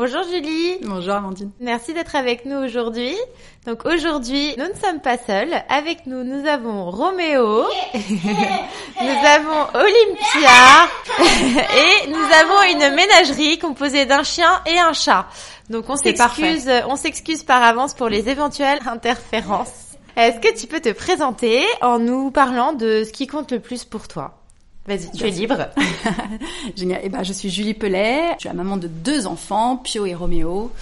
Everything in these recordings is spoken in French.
Bonjour Julie. Bonjour Amandine. Merci d'être avec nous aujourd'hui. Donc aujourd'hui, nous ne sommes pas seuls. Avec nous, nous avons Roméo, nous avons Olympia et nous avons une ménagerie composée d'un chien et un chat. Donc on s'excuse, on s'excuse par avance pour les éventuelles interférences. Est-ce que tu peux te présenter en nous parlant de ce qui compte le plus pour toi? Vas-y, tu es libre. Génial. Eh ben, je suis Julie Pellet. Je suis la maman de deux enfants, Pio et Roméo,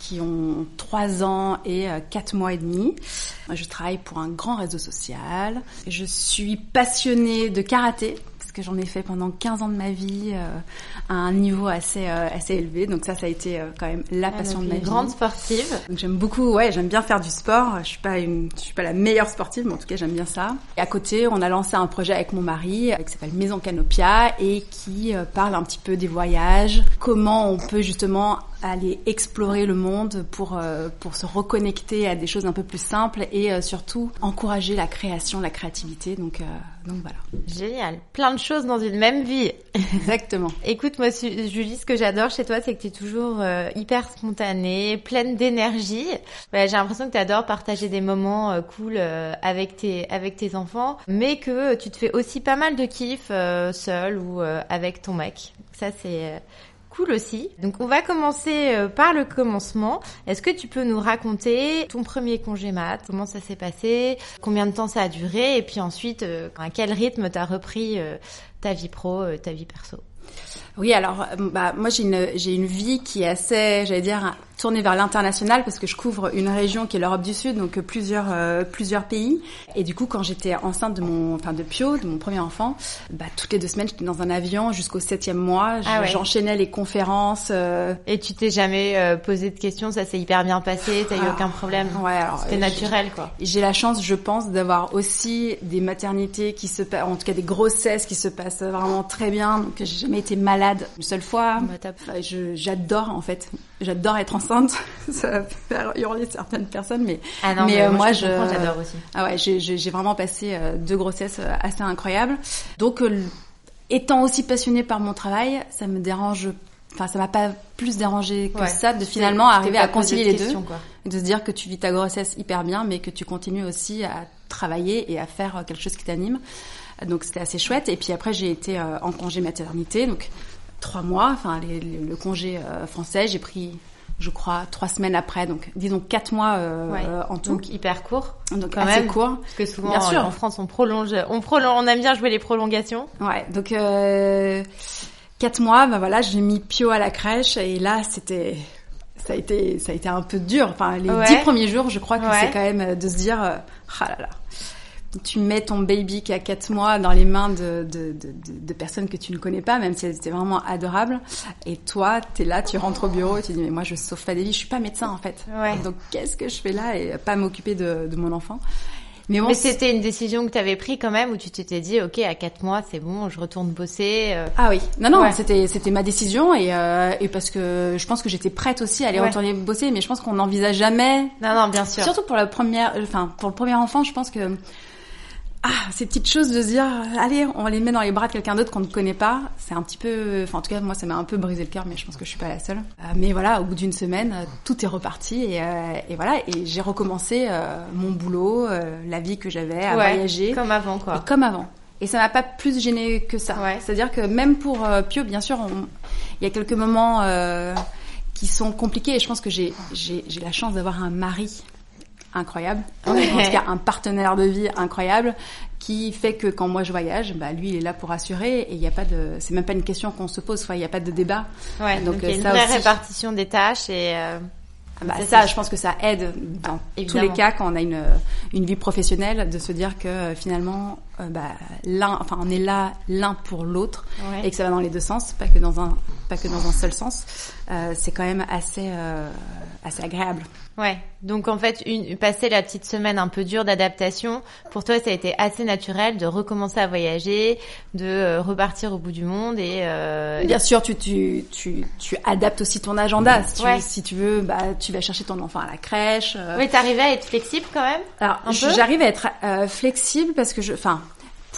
qui ont trois ans et quatre mois et demi. Je travaille pour un grand réseau social. Je suis passionnée de karaté que j'en ai fait pendant 15 ans de ma vie euh, à un niveau assez euh, assez élevé. Donc ça, ça a été euh, quand même la passion ah, de ma vie. Grande sportive. J'aime beaucoup, ouais, j'aime bien faire du sport. Je suis pas une, je suis pas la meilleure sportive, mais en tout cas j'aime bien ça. Et à côté, on a lancé un projet avec mon mari qui s'appelle Maison Canopia et qui parle un petit peu des voyages, comment on peut justement aller explorer le monde pour pour se reconnecter à des choses un peu plus simples et surtout encourager la création, la créativité. Donc donc voilà. Génial. Plein de choses dans une même vie. Exactement. Écoute, moi, Julie, ce que j'adore chez toi, c'est que tu es toujours euh, hyper spontanée, pleine d'énergie. Bah, J'ai l'impression que tu adores partager des moments euh, cool euh, avec tes avec tes enfants, mais que tu te fais aussi pas mal de kiff seul ou avec ton mec. Ça, c'est cool aussi. Donc on va commencer par le commencement. Est-ce que tu peux nous raconter ton premier congé mat? Comment ça s'est passé? Combien de temps ça a duré? Et puis ensuite, à quel rythme t'as repris ta vie pro, ta vie perso? Oui, alors bah moi j'ai une j'ai une vie qui est assez, j'allais dire, tournée vers l'international parce que je couvre une région qui est l'Europe du Sud, donc plusieurs euh, plusieurs pays. Et du coup, quand j'étais enceinte de mon, enfin de Pio, de mon premier enfant, bah toutes les deux semaines j'étais dans un avion jusqu'au septième mois. Ah ouais. J'enchaînais les conférences. Euh... Et tu t'es jamais euh, posé de questions Ça s'est hyper bien passé T'as eu Ah, aucun problème Ouais, alors C'était euh, naturel quoi. J'ai la chance, je pense, d'avoir aussi des maternités qui se passent, en tout cas des grossesses qui se passent vraiment très bien. Donc j'ai jamais été malade une seule fois. Enfin, J'adore en fait, j'adore être enceinte. Ça va faire hurler certaines personnes, mais Ah non, mais, mais euh, moi, je, j'adore aussi. ah ouais, j'ai- vraiment passé euh, deux grossesses euh, assez incroyables. Donc, étant aussi passionnée par mon travail, ça me dérange. Enfin, ça m'a pas plus dérangé que Ouais. ça de finalement arriver à concilier les deux quoi. de se dire que tu vis ta grossesse hyper bien, mais que tu continues aussi à travailler et à faire quelque chose qui t'anime. Donc c'était assez chouette. Et puis après j'ai été euh, en congé maternité, donc trois mois. Enfin les- les- le congé euh, français, j'ai pris, je crois, trois semaines après. Donc disons quatre mois euh, Ouais. euh, en tout. Donc hyper court. Donc, quand assez même. court. Parce que souvent Bien sûr. en France on prolonge, on prolonge, on aime bien jouer les prolongations. Ouais, donc euh, quatre mois, bah voilà, j'ai mis Pio à la crèche et là c'était ça a été ça a été un peu dur. Enfin les Ouais. dix premiers jours, je crois que Ouais. c'est quand même de se dire ah là là. Tu mets ton baby qui a quatre mois dans les mains de, de, de, de- personnes que tu ne connais pas, même si elles étaient vraiment adorables. Et toi, t'es là, tu rentres au bureau et tu dis mais moi je sauve pas des vies, je suis pas médecin en fait. Ouais. Donc qu'est-ce que je fais là et pas m'occuper de, de mon enfant? Mais bon, Mais c'était une décision que tu avais pris quand même où tu t'étais dit ok à quatre mois c'est bon je retourne bosser. euh. Ah oui, non non, Ouais. c'était c'était ma décision et euh, et parce que je pense que j'étais prête aussi à aller Ouais. retourner bosser, mais je pense qu'on n'envisage jamais. Non non bien sûr. Surtout pour la première, enfin pour le premier enfant, je pense que ah ces petites choses de se dire allez on les met dans les bras de quelqu'un d'autre qu'on ne connaît pas, c'est un petit peu, enfin en tout cas moi ça m'a un peu brisé le cœur, mais je pense que je suis pas la seule. Euh, mais voilà, au bout d'une semaine, euh, tout est reparti et, euh, et voilà et j'ai recommencé euh, mon boulot, euh, la vie que j'avais à Ouais, voyager comme avant quoi. et comme avant. Et ça m'a pas plus gêné que ça. Ouais. C'est-à-dire que même pour euh, Pio, bien sûr, il y a quelques moments euh, qui sont compliqués. Et je pense que j'ai la chance d'avoir un mari incroyable, en tout cas un partenaire de vie incroyable qui fait que quand moi je voyage, bah lui il est là pour assurer et il n'y a pas de, c'est même pas une question qu'on se pose, il n'y a pas de débat. Ouais, donc, il y a une vraie répartition des tâches et euh, ah bah, ça, je pense que ça aide dans tous les cas quand on a une, une vie professionnelle de se dire que euh, finalement, euh, bah, l'un, enfin, on est là l'un pour l'autre et que ça va dans les deux sens, pas que dans un, pas que dans un seul sens. Euh, c'est quand même assez, euh, assez agréable. Ouais. Donc en fait, une, passer la petite semaine un peu dure d'adaptation, pour toi, ça a été assez naturel de recommencer à voyager, de euh, repartir au bout du monde et. Euh... Bien sûr, tu, tu tu tu adaptes aussi ton agenda. Si tu, si tu veux, bah tu vas chercher ton enfant à la crèche. Oui, t'arrivais à être flexible quand même. Alors j'arrive à être flexible parce que je, enfin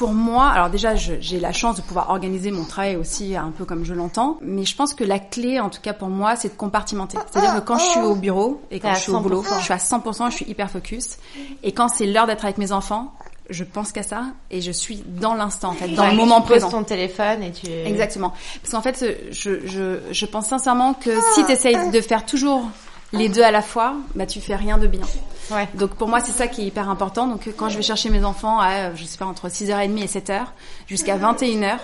pour moi, alors déjà, j'ai la chance de pouvoir organiser mon travail aussi un peu comme je l'entends, mais je pense que la clé, en tout cas pour moi, c'est de compartimenter. C'est-à-dire que quand je suis au bureau et quand je suis au boulot, je suis à 100%, je suis hyper focus. Et quand c'est l'heure d'être avec mes enfants, je pense qu'à ça et je suis dans l'instant en fait, dans le moment tu présent. ton téléphone et tu Exactement. Parce qu'en fait, je, je, je pense sincèrement que si tu essayes de faire toujours les deux à la fois, bah tu fais rien de bien. Ouais. Donc pour moi c'est ça qui est hyper important. Donc quand je vais chercher mes enfants à je sais pas entre 6h30 et 7h jusqu'à 21h,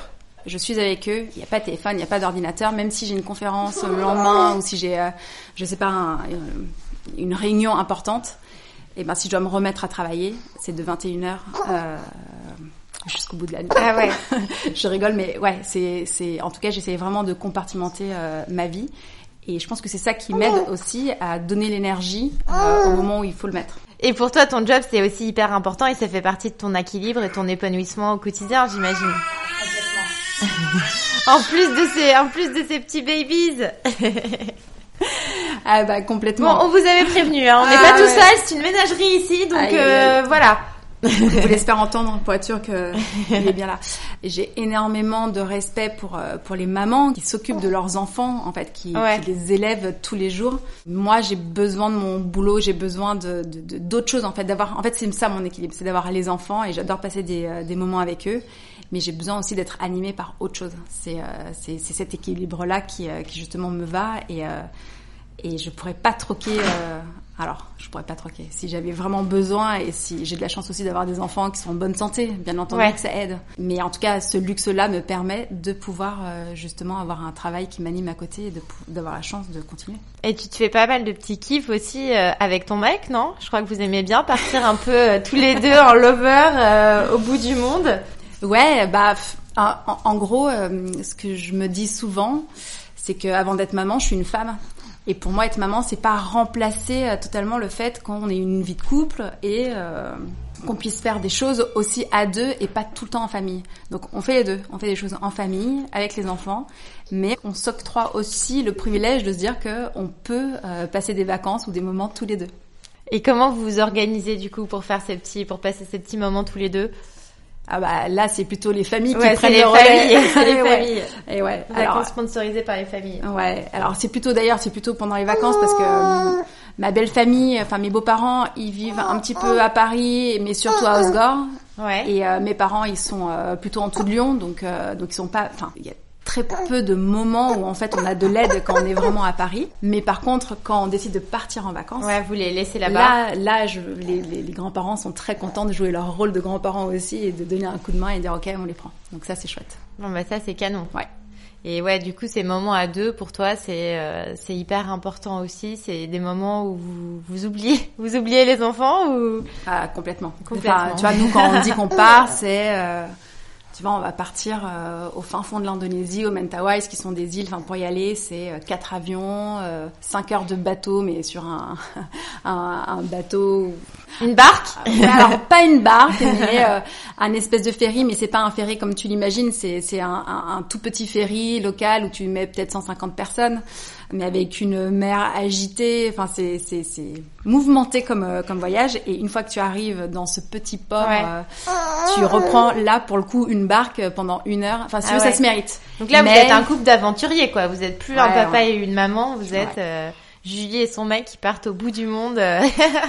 je suis avec eux, il n'y a pas de téléphone, il n'y a pas d'ordinateur, même si j'ai une conférence le lendemain ou si j'ai euh, je sais pas un, une réunion importante, et ben si je dois me remettre à travailler, c'est de 21h euh, jusqu'au bout de la nuit. Ah ouais. je rigole mais ouais, c'est c'est en tout cas j'essaie vraiment de compartimenter euh, ma vie et je pense que c'est ça qui m'aide aussi à donner l'énergie euh, au moment où il faut le mettre. Et pour toi, ton job, c'est aussi hyper important et ça fait partie de ton équilibre et ton épanouissement au quotidien, j'imagine. en plus de ces, en plus de ces petits babies. ah bah complètement. Bon, on vous avait prévenu, hein. on n'est ah pas tout seul, c'est une ménagerie ici, donc euh, voilà. Vous faire entendre pour être sûr qu'il est bien là. J'ai énormément de respect pour euh, pour les mamans qui s'occupent de leurs enfants, en fait, qui, qui les élèvent tous les jours. Moi, j'ai besoin de mon boulot, j'ai besoin de d'autres choses, en fait, d'avoir. En fait, c'est ça mon équilibre, c'est d'avoir les enfants et j'adore passer des, euh, des moments avec eux. Mais j'ai besoin aussi d'être animée par autre chose. C'est euh, c'est cet équilibre-là qui, qui justement me va et et je pourrais pas troquer alors, je pourrais pas troquer. Si j'avais vraiment besoin et si j'ai de la chance aussi d'avoir des enfants qui sont en bonne santé, bien entendu que ça aide. Mais en tout cas, ce luxe-là me permet de pouvoir euh, justement avoir un travail qui m'anime à côté et d'avoir la chance de continuer. Et tu te fais pas mal de petits kiffs aussi euh, avec ton mec, non? Je crois que vous aimez bien partir un peu euh, tous les deux en lover au bout du monde. Ouais, bah en, en gros, ce que je me dis souvent, c'est qu'avant d'être maman, je suis une femme. Et pour moi, être maman, c'est pas remplacer euh, totalement le fait qu'on ait une vie de couple et euh, qu'on puisse faire des choses aussi à deux et pas tout le temps en famille. Donc on fait les deux, on fait des choses en famille avec les enfants, mais on s'octroie aussi le privilège de se dire que on peut euh, passer des vacances ou des moments tous les deux. Et comment vous vous organisez du coup pour faire ces petits, pour passer ces petits moments tous les deux? Ah bah là c'est plutôt les familles qui prennent les le relais. C'est les familles. Et ouais. Alors sponsorisé par les familles. Ouais. Alors c'est plutôt d'ailleurs c'est plutôt pendant les vacances parce que euh, ma belle famille, enfin mes beaux-parents, ils vivent un petit peu à Paris mais surtout à Osgore. Ouais. Et euh, mes parents ils sont euh, plutôt en tout de Lyon donc donc ils sont pas enfin il y a très peu de moments où en fait on a de l'aide quand on est vraiment à Paris. Mais par contre, quand on décide de partir en vacances, ouais, vous les laissez là-bas. Là, là, je, les, les, les grands-parents sont très contents de jouer leur rôle de grands-parents aussi et de donner un coup de main et dire ok, on les prend. Donc ça, c'est chouette. Bon bah ça, c'est canon. Ouais. Et ouais, du coup, ces moments à deux, pour toi, c'est euh, c'est hyper important aussi. C'est des moments où vous, vous oubliez, vous oubliez les enfants ou? Ah, complètement. complètement. tu vois, nous quand on dit qu'on part, c'est euh, tu vois, on va partir euh, au fin fond de l'Indonésie, au Mentawais, qui sont des îles. Enfin, pour y aller, c'est euh, quatre avions, euh, cinq heures de bateau, mais sur un, un, un bateau. Une barque? Alors pas une barque, mais un espèce de ferry, mais c'est pas un ferry comme tu l'imagines. C'est c'est un, un, tout petit ferry local où tu mets peut-être 150 personnes mais avec une mer agitée. Enfin, c'est c'est c'est mouvementé comme euh, comme voyage. Et une fois que tu arrives dans ce petit port, euh, tu reprends là pour le coup une barque pendant une heure. Enfin, si ah ça se mérite. Donc là, vous êtes un couple d'aventuriers, quoi. Vous êtes plus un papa et une maman. Vous êtes euh, Julie et son mec qui partent au bout du monde. Euh,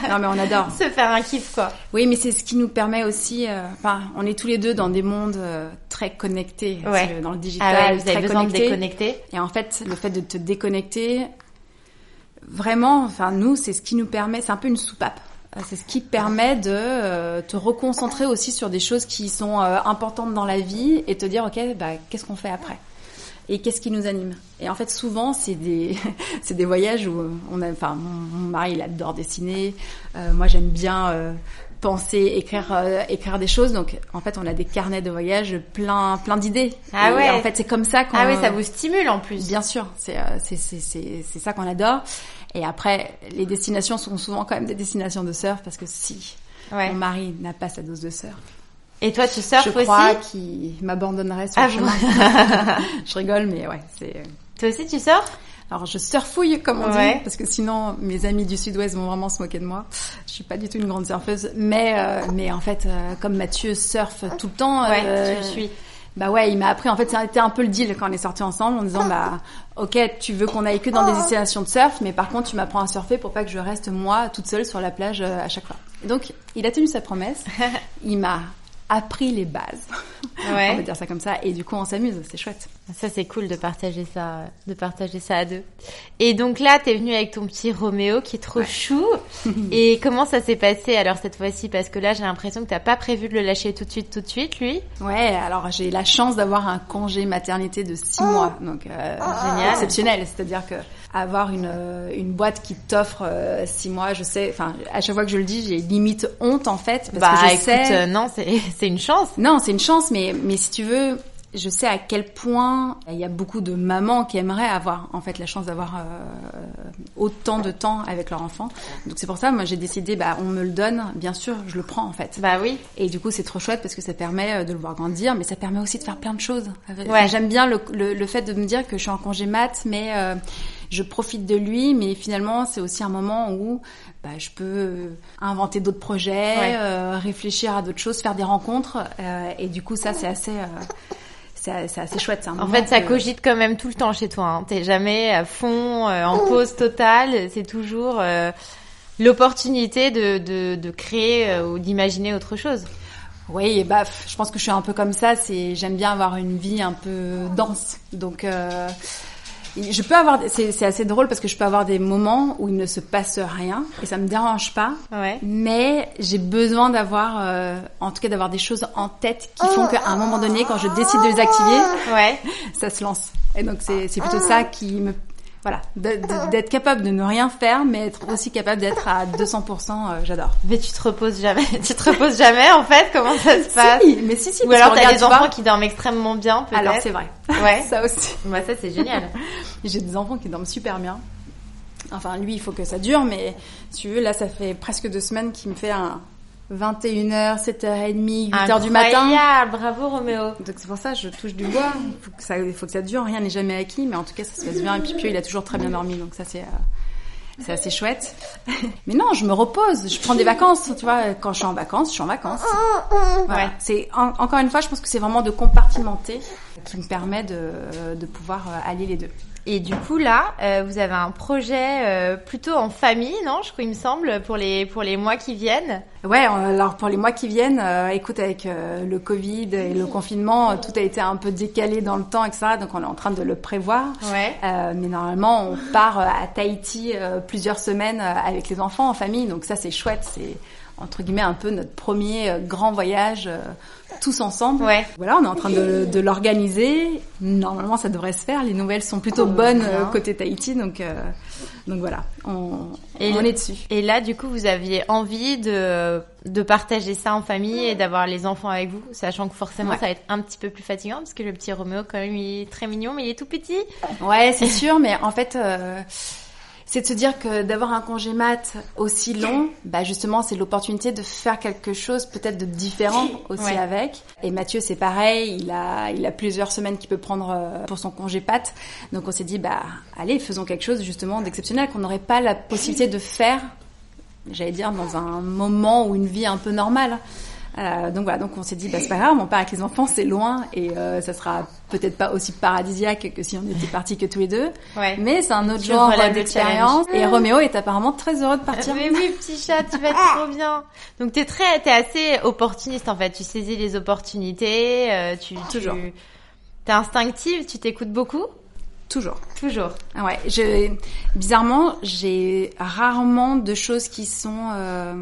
non mais on adore. Se faire un kiff quoi. Oui mais c'est ce qui nous permet aussi. Euh, enfin, on est tous les deux dans des mondes euh, très connectés. Dans le digital, ah ouais, vous avez besoin de déconnecter. Et en fait, le fait de te déconnecter, vraiment, enfin nous, c'est ce qui nous permet. C'est un peu une soupape. C'est ce qui permet de euh, te reconcentrer aussi sur des choses qui sont importantes dans la vie et te dire, ok, bah, qu'est-ce qu'on fait après? Et qu'est-ce qui nous anime? Et en fait, souvent, c'est des c'est des voyages où on a, enfin, mon, mari il adore dessiner, euh, moi j'aime bien euh, penser, écrire euh, écrire des choses. Donc, en fait, on a des carnets de voyage plein plein d'idées. Ah Et ouais. En fait, c'est comme ça qu'on. Ah oui, ça vous stimule en plus. Bien sûr, c'est euh, c'est c'est c'est c'est ça qu'on adore. Et après, les destinations sont souvent quand même des destinations de surf parce que si Ouais. mon mari n'a pas sa dose de surf, Et toi, tu surfes je crois aussi qu'il m'abandonnerait sur Ah le bon chemin. je rigole, mais ouais, c'est. Toi aussi, tu surfes Alors je surfouille comme on Ouais. dit, parce que sinon mes amis du Sud-Ouest vont vraiment se moquer de moi. Je suis pas du tout une grande surfeuse, mais euh, mais en fait euh, comme Mathieu surfe tout le temps, Ouais, euh, suis. Bah ouais, il m'a appris. En fait, été un peu le deal quand on est sortis ensemble en disant bah ok, tu veux qu'on aille que dans des destinations de surf, mais par contre tu m'apprends à surfer pour pas que je reste moi toute seule sur la plage euh, à chaque fois. Et donc il a tenu sa promesse. il m'a appris les bases. On va Ouais. dire ça comme ça. Et du coup on s'amuse, c'est chouette. Ça, c'est cool de partager ça, de partager ça à deux. Et donc là, t'es venu avec ton petit Roméo qui est trop chou. Et comment ça s'est passé alors cette fois-ci? Parce que là, j'ai l'impression que t'as pas prévu de le lâcher tout de suite, tout de suite, lui. Ouais, alors j'ai la chance d'avoir un congé maternité de six mois, donc euh, Génial. exceptionnel. C'est-à-dire que avoir une euh, une boîte qui t'offre euh, six mois, je sais, enfin à chaque fois que je le dis, j'ai limite honte en fait parce bah, que je écoute, sais. euh, non, c'est c'est une chance. Non, c'est une chance, mais mais si tu veux. Je sais à quel point il y a beaucoup de mamans qui aimeraient avoir en fait la chance d'avoir euh, autant de temps avec leur enfant. Donc c'est pour ça, moi j'ai décidé, bah on me le donne, bien sûr, je le prends en fait. Bah oui. Et du coup, c'est trop chouette parce que ça permet euh, de le voir grandir, mais ça permet aussi de faire plein de choses. Ouais. J'aime bien le, le, le fait de me dire que je suis en congé mat, mais euh, je profite de lui. Mais finalement, c'est aussi un moment où bah, je peux euh, inventer d'autres projets, Ouais. euh, réfléchir à d'autres choses, faire des rencontres. euh, et du coup, ça, c'est assez, euh, c'est assez chouette. un En fait, ça cogite quand même tout le temps chez toi. Hein. T'es jamais à fond, euh, en pause totale. C'est toujours euh, l'opportunité de, de, de créer euh, ou d'imaginer autre chose. Oui, et bah, je pense que je suis un peu comme ça. C'est, j'aime bien avoir une vie un peu dense. Donc, euh, je peux avoir, c'est, assez drôle parce que je peux avoir des moments où il ne se passe rien et ça me dérange pas. Ouais. Mais j'ai besoin d'avoir, euh, en tout cas, d'avoir des choses en tête qui font qu'à un moment donné, quand je décide de les activer, Ouais. ça se lance. Et donc, c'est plutôt ça qui me, voilà, d'être capable de ne rien faire, mais être aussi capable d'être à 200%. euh, j'adore. Mais tu te reposes jamais. tu te reposes jamais en fait. Comment ça se passe? Si, mais si, si. Ou alors t'as des enfants qui dorment extrêmement bien peut-être? Alors c'est vrai. Ouais. ça aussi. Bah ça c'est génial. J'ai des enfants qui dorment super bien. Enfin, lui, il faut que ça dure, mais si tu veux, là, ça fait presque deux semaines qu'il me fait un 21h, 7h30, 8h du matin. Incroyable, bravo Roméo. Donc c'est pour ça je touche du bois. Il faut que ça, il faut que ça dure. Rien n'est jamais acquis, mais en tout cas, ça se passe bien. Et puis, Pio, il a toujours très bien dormi, donc ça, c'est... euh, c'est assez chouette. Mais non, je me repose, je prends des vacances, tu vois. Quand je suis en vacances, je suis en vacances. Voilà. Ouais. C'est en- encore une fois, je pense que c'est vraiment de compartimenter qui me permet de, de pouvoir euh, allier les deux. Et du coup là, euh, vous avez un projet euh, plutôt en famille, non Je crois il me semble pour les pour les mois qui viennent. Ouais, alors pour les mois qui viennent, euh, écoute, avec euh, le Covid et le confinement, euh, tout a été un peu décalé dans le temps, etc. Donc on est en train de le prévoir. Ouais. Euh, mais normalement, on part euh, à Tahiti euh, plusieurs semaines euh, avec les enfants en famille. Donc ça, c'est chouette. C'est entre guillemets un peu notre premier euh, grand voyage euh, tous ensemble. Ouais. Voilà, on est en train de, de l'organiser. Normalement, ça devrait se faire. Les nouvelles sont plutôt bonnes euh, côté Tahiti. Donc, euh, donc voilà, on, Et on le- est dessus. Et là, du coup, vous aviez envie de, de partager ça en famille et d'avoir les enfants avec vous, sachant que forcément, Ouais. ça va être un petit peu plus fatigant parce que le petit Roméo, quand même, il est très mignon, mais il est tout petit. Ouais, c'est sûr, mais en fait, euh, c'est de se dire que d'avoir un congé mat aussi long, bah justement, c'est l'opportunité de faire quelque chose peut-être de différent aussi Ouais. avec. Et Mathieu, c'est pareil, il a, il a plusieurs semaines qu'il peut prendre euh, pour son congé pat. Donc on s'est dit, bah allez, faisons quelque chose justement d'exceptionnel qu'on n'aurait pas la possibilité de faire, j'allais dire, dans un moment ou une vie un peu normale. Euh, donc voilà, donc on s'est dit, bah c'est pas grave, on part avec les enfants, c'est loin et euh, ça sera peut-être pas aussi paradisiaque que si on était partis que tous les deux. Ouais. Mais c'est un autre Tu genre d'expérience. Et Roméo est apparemment très heureux de partir. Mais oui, petit chat, tu vas être trop bien. Donc t'es très, t'es assez opportuniste en fait. Tu saisis les opportunités. euh, tu, Toujours. Tu, t'es instinctive. Tu t'écoutes beaucoup? Toujours. Toujours. Ah Ouais, je, bizarrement, j'ai rarement de choses qui sont euh,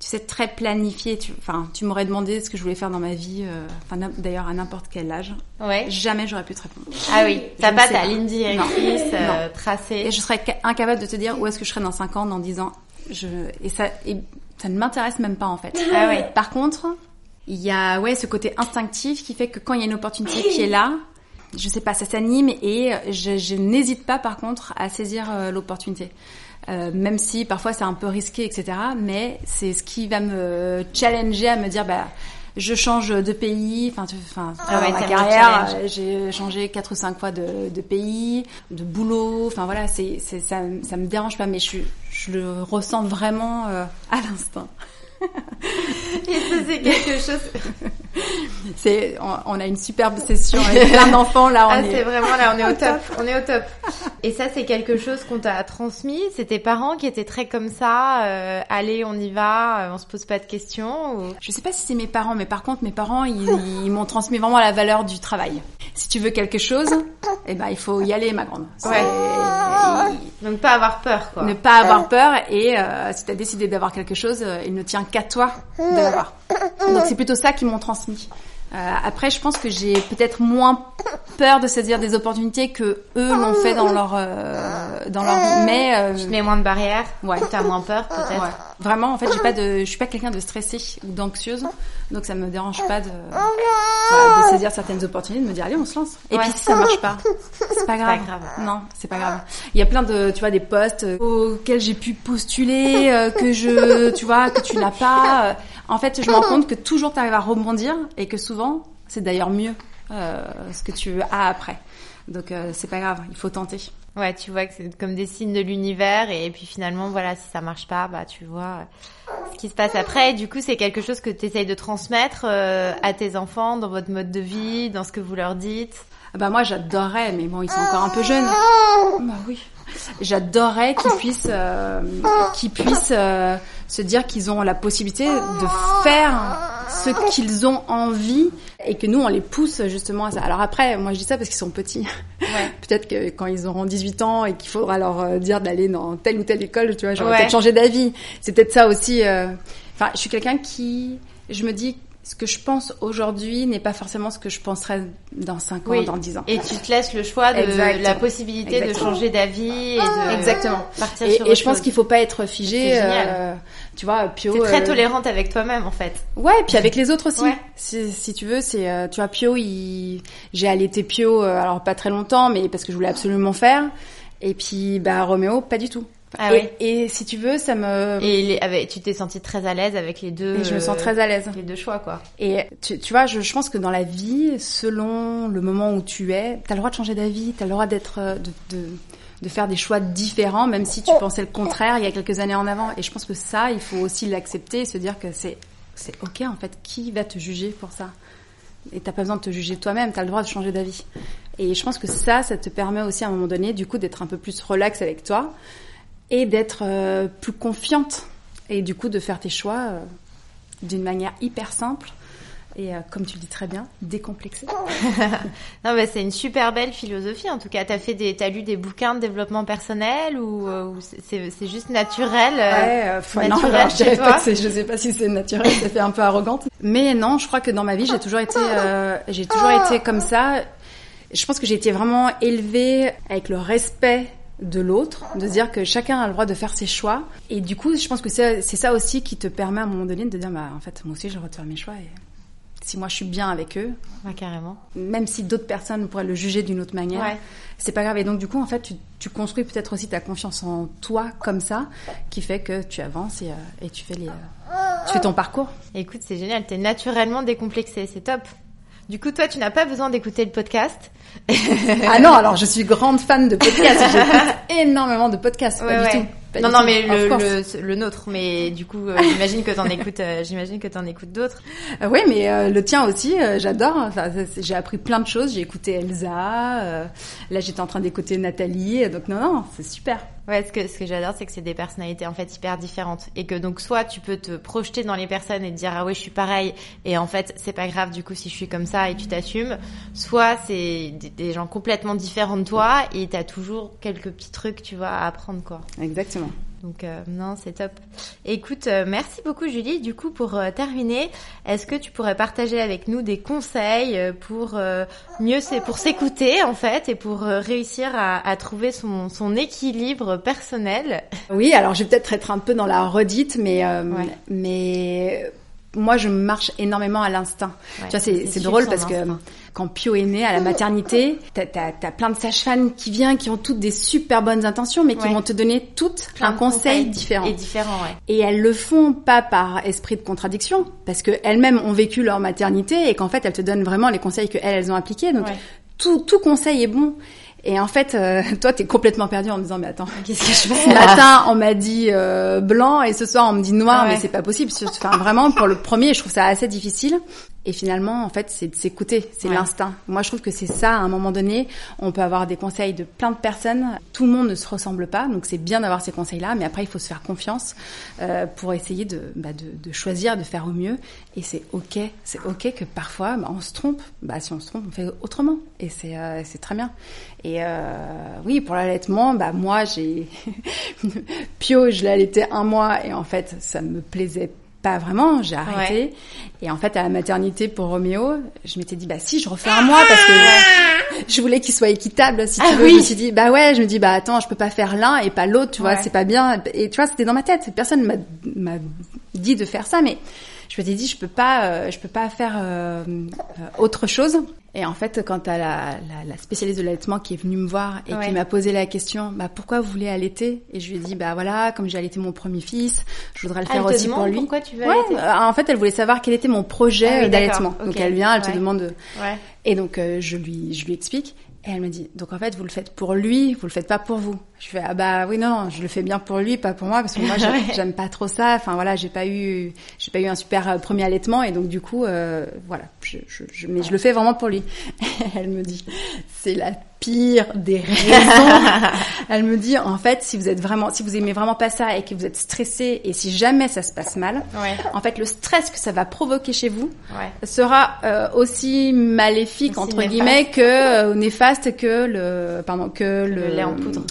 tu sais, très planifié. Tu, enfin, tu m'aurais demandé ce que je voulais faire dans ma vie, euh, enfin, d'ailleurs, à n'importe quel âge. Ouais. Jamais j'aurais pu te répondre. Ah oui, t'as pas ta ligne directrice euh, tracée. Et je serais ca- incapable de te dire où est-ce que je serais dans 5 ans, dans 10 ans. Je, et ça, et ça ne m'intéresse même pas, en fait. Ah ouais. Par contre, il y a, ouais, ce côté instinctif qui fait que quand il y a une opportunité qui est là, je sais pas, ça s'anime et je, je n'hésite pas, par contre, à saisir euh, l'opportunité. Euh, même si parfois c'est un peu risqué, etc. Mais c'est ce qui va me challenger à me dire, bah, je change de pays. Enfin, enfin, Ah ouais, ma carrière, euh, j'ai changé quatre ou cinq fois de, de pays, de boulot. Enfin voilà, c'est, ça, ça me dérange pas, mais je, je le ressens vraiment euh, à l'instinct. Et ça, c'est quelque chose. C'est, on, on a une superbe session avec plein d'enfants là. On Ah, est- c'est vraiment là, on est au top, on est au top. Et ça, c'est quelque chose qu'on t'a transmis. C'est tes parents qui étaient très comme ça. euh, allez, on y va, euh, on se pose pas de questions. Ou... Je sais pas si c'est mes parents, mais par contre, mes parents, ils, ils m'ont transmis vraiment la valeur du travail. Si tu veux quelque chose, eh ben, il faut y aller, ma grande. Ouais. Donc pas avoir peur, quoi. ne pas avoir peur et euh, si tu as décidé d'avoir quelque chose, euh, il ne tient qu'à toi de l'avoir. Donc c'est plutôt ça qu'ils m'ont transmis. Euh, après, je pense que j'ai peut-être moins peur de saisir des opportunités que eux l'ont fait dans leur euh, dans leur vie. Mais euh, Tu te mets moins de barrières? Ouais. T'as moins peur, peut-être? ouais. vraiment, en fait, j'ai pas de, je suis pas quelqu'un de stressé ou d'anxieuse, donc ça me dérange pas de, voilà, de saisir certaines opportunités, de me dire allez, on se lance. Et Ouais. puis si ça marche pas, c'est pas grave. grave. Non, c'est pas grave. Il y a plein de, tu vois, des postes euh, auxquels j'ai pu postuler, euh, que je, tu vois, que tu n'as pas. En fait, je me rends compte que toujours tu arrives à rebondir et que souvent, c'est d'ailleurs mieux euh, ce que tu as après. Donc euh, c'est pas grave, il faut tenter. Ouais, tu vois que c'est comme des signes de l'univers et puis finalement, voilà, si ça marche pas, bah tu vois euh, ce qui se passe après. Et du coup, c'est quelque chose que tu essayes de transmettre euh, à tes enfants dans votre mode de vie, dans ce que vous leur dites. Ah Bah moi j'adorerais, mais bon ils sont encore un peu jeunes. Bah oui. J'adorerais qu'ils puissent, euh, qu'ils puissent euh, se dire qu'ils ont la possibilité de faire ce qu'ils ont envie et que nous on les pousse justement à ça. Alors après, moi je dis ça parce qu'ils sont petits. Ouais. Peut-être que quand ils auront 18 ans et qu'il faudra leur euh, dire d'aller dans telle ou telle école, tu vois, j'aurais Ouais. peut-être changé d'avis. C'est peut-être ça aussi. euh, Enfin, je suis quelqu'un qui, je me dis, ce que je pense aujourd'hui n'est pas forcément ce que je penserais dans 5 ans, Oui. dans 10 ans. Et tu te laisses le choix de Exactement. la possibilité Exactement. de changer d'avis et de Exactement. partir Et, sur et je pense qu'il faut pas être figé. Euh, tu vois, Pio. C'est très euh, tolérante avec toi-même en fait. Ouais, et puis avec les autres aussi. Ouais. Si, si tu veux, c'est, euh, tu vois, Pio, il... j'ai allaité Pio, euh, alors pas très longtemps, mais parce que je voulais absolument faire. Et puis, bah, Roméo, pas du tout. Ah et, oui. et si tu veux, ça me. Et les- avec, tu t'es sentie très à l'aise avec les deux. Et je me sens très à l'aise. Les deux choix quoi. Et tu, tu vois, je, je pense que dans la vie, selon le moment où tu es, t'as le droit de changer d'avis, t'as le droit d'être, de, de, de faire des choix différents, même si tu pensais le contraire il y a quelques années en avant. Et je pense que ça, il faut aussi l'accepter et se dire que c'est, c'est ok en fait. Qui va te juger pour ça? Et t'as pas besoin de te juger toi-même. T'as le droit de changer d'avis. Et je pense que ça, ça te permet aussi à un moment donné, du coup, d'être un peu plus relax avec toi et d'être euh, plus confiante et du coup de faire tes choix euh, d'une manière hyper simple et euh, comme tu le dis très bien, décomplexée. Non, bah, c'est une super belle philosophie. En tout cas, t'as fait des, t'as lu des bouquins de développement personnel ou, euh, ou c'est- juste naturel. euh, non, naturel alors, je chez toi. pas je sais pas si c'est naturel, ça fait un peu arrogante. Mais non, je crois que dans ma vie, j'ai toujours été, j'ai toujours été comme ça. Je pense que j'ai été vraiment élevée avec le respect de l'autre, de se dire que chacun a le droit de faire ses choix. Et du coup, je pense que c'est c'est ça aussi qui te permet à un moment donné de dire, bah, en fait, moi aussi, j'ai le droit de faire mes choix. Et si moi, je suis bien avec eux, Ouais, carrément. même si d'autres personnes pourraient le juger d'une autre manière, Ouais. c'est pas grave. Et donc, du coup, en fait, tu, tu construis peut-être aussi ta confiance en toi comme ça, qui fait que tu avances et, euh, et tu fais les, euh, tu fais ton parcours. Écoute, c'est génial. T'es naturellement décomplexé. C'est top. Du coup, toi, tu n'as pas besoin d'écouter le podcast. ah non, alors je suis grande fan de podcasts. J'écoute énormément de podcasts. Ouais, pas du tout. Pas non, non, mais le, le, le nôtre. Mais du coup, euh, j'imagine que t'en écoutes, euh, j'imagine que t'en écoutes d'autres. Euh, oui, mais euh, le tien aussi, j'adore. Enfin, j'ai appris plein de choses. J'ai écouté Elsa. euh, là, j'étais en train d'écouter Nathalie. Donc non, non, c'est super. Ouais, ce que, ce que j'adore, c'est que c'est des personnalités en fait hyper différentes. Et que donc, soit tu peux te projeter dans les personnes et te dire, ah ouais, je suis pareil. Et en fait, c'est pas grave du coup si je suis comme ça et tu t'assumes. Soit c'est des, gens complètement différents de toi et t'as toujours quelques petits trucs, tu vois, à apprendre quoi. Exactement. Donc euh, non, c'est top. Écoute, euh, merci beaucoup Julie. Du coup, pour euh, terminer, est-ce que tu pourrais partager avec nous des conseils pour mieux c'est pour s'écouter en fait et pour réussir à, à trouver son, son, équilibre personnel? Oui, alors je vais peut-être être un peu dans la redite, mais mais moi je marche énormément à l'instinct. tu vois, c'est drôle parce que quand Pio est né à la maternité, t'as as, plein de sages-femmes qui viennent, qui ont toutes des super bonnes intentions, mais qui vont te donner toutes un conseil différent. Et différent, ouais. Et elles le font pas par esprit de contradiction, parce que elles-mêmes ont vécu leur maternité et qu'en fait elles te donnent vraiment les conseils que elles, elles ont appliqués. Donc tout, tout conseil est bon. Et en fait, euh, toi, t'es complètement perdu en me disant, mais attends, qu'est-ce que je fais Ce matin, on m'a dit euh, blanc et ce soir, on me dit noir, mais c'est pas possible. Enfin, vraiment, pour le premier, je trouve ça assez difficile. Et finalement, en fait, c'est de s'écouter, c'est l'instinct. Moi, je trouve que c'est ça, à un moment donné, on peut avoir des conseils de plein de personnes. Tout le monde ne se ressemble pas, donc c'est bien d'avoir ces conseils-là, mais après, il faut se faire confiance euh, pour essayer de, bah, de, de, choisir, de faire au mieux. Et c'est ok, c'est ok que parfois, bah, on se trompe. Bah, si on se trompe, on fait autrement, et c'est euh, c'est très bien. Et euh, oui, pour l'allaitement, bah moi, j'ai Pio, je l'ai allaité un mois, et en fait, ça me plaisait pas vraiment, j'ai arrêté. Et en fait, à la maternité pour Roméo, je m'étais dit, bah si, je refais un mois parce que je voulais qu'il soit équitable, si tu ah veux. Je me suis dit, bah ouais, je me dis, bah attends, je peux pas faire l'un et pas l'autre, tu vois, c'est pas bien. Et tu vois, c'était dans ma tête. Personne m'a dit de faire ça, mais je me suis dit, je peux pas, euh, je peux pas faire euh, euh, autre chose. Et en fait, quand t'as la, la, la spécialiste de l'allaitement qui est venue me voir et qui m'a posé la question, bah pourquoi vous voulez allaiter? Et je lui ai dit, bah voilà, comme j'ai allaité mon premier fils, je voudrais le faire aussi pour lui. Pourquoi tu veux allaiter? En fait, elle voulait savoir quel était mon projet ah d'allaitement. Donc elle vient, elle te demande. Ouais. Et donc je lui, je lui explique. Et elle me dit, donc en fait, vous le faites pour lui, vous le faites pas pour vous. Je fais, ah bah oui, non, je le fais bien pour lui, pas pour moi, parce que moi, j'aime pas trop ça. Enfin voilà, j'ai pas eu, j'ai pas eu un super euh, premier allaitement, et donc du coup, euh, voilà, je, je, mais je le fais vraiment pour lui. elle me dit, c'est la pire des raisons. Elle me dit en fait si vous êtes vraiment si vous aimez vraiment pas ça et que vous êtes stressé et si jamais ça se passe mal, en fait le stress que ça va provoquer chez vous sera euh, aussi maléfique entre guillemets que euh, néfaste que le pardon que le, lait en poudre.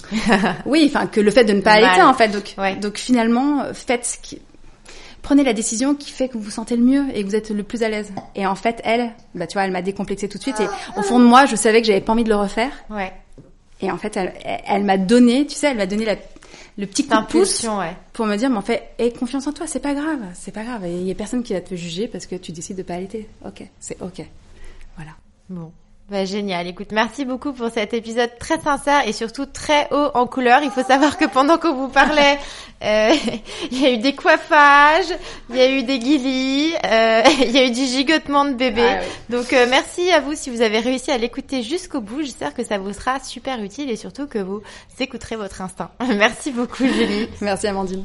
Oui, enfin que le fait de ne pas allaiter en fait. Donc donc finalement faites ce qui prenez la décision qui fait que vous vous sentez le mieux et que vous êtes le plus à l'aise. Et en fait, elle, bah tu vois, elle m'a décomplexé tout de suite. Et au fond de moi, je savais que j'avais pas envie de le refaire. Ouais. Et en fait, elle, elle m'a donné, tu sais, elle m'a donné la, le petit coup de pouce ouais. pour me dire, mais en fait, aie confiance en toi, c'est pas grave, c'est pas grave. Il y a personne qui va te juger parce que tu décides de pas allaiter. Ok, c'est ok. Voilà. Bon. Bah, génial. Écoute, merci beaucoup pour cet épisode très sincère et surtout très haut en couleur. Il faut savoir que pendant qu'on vous parlait, euh, il y a eu des coiffages, il y a eu des guilis, euh, il y a eu du gigotement de bébé. Ah Donc euh, merci à vous si vous avez réussi à l'écouter jusqu'au bout. J'espère que ça vous sera super utile et surtout que vous écouterez votre instinct. merci beaucoup Julie. merci Amandine.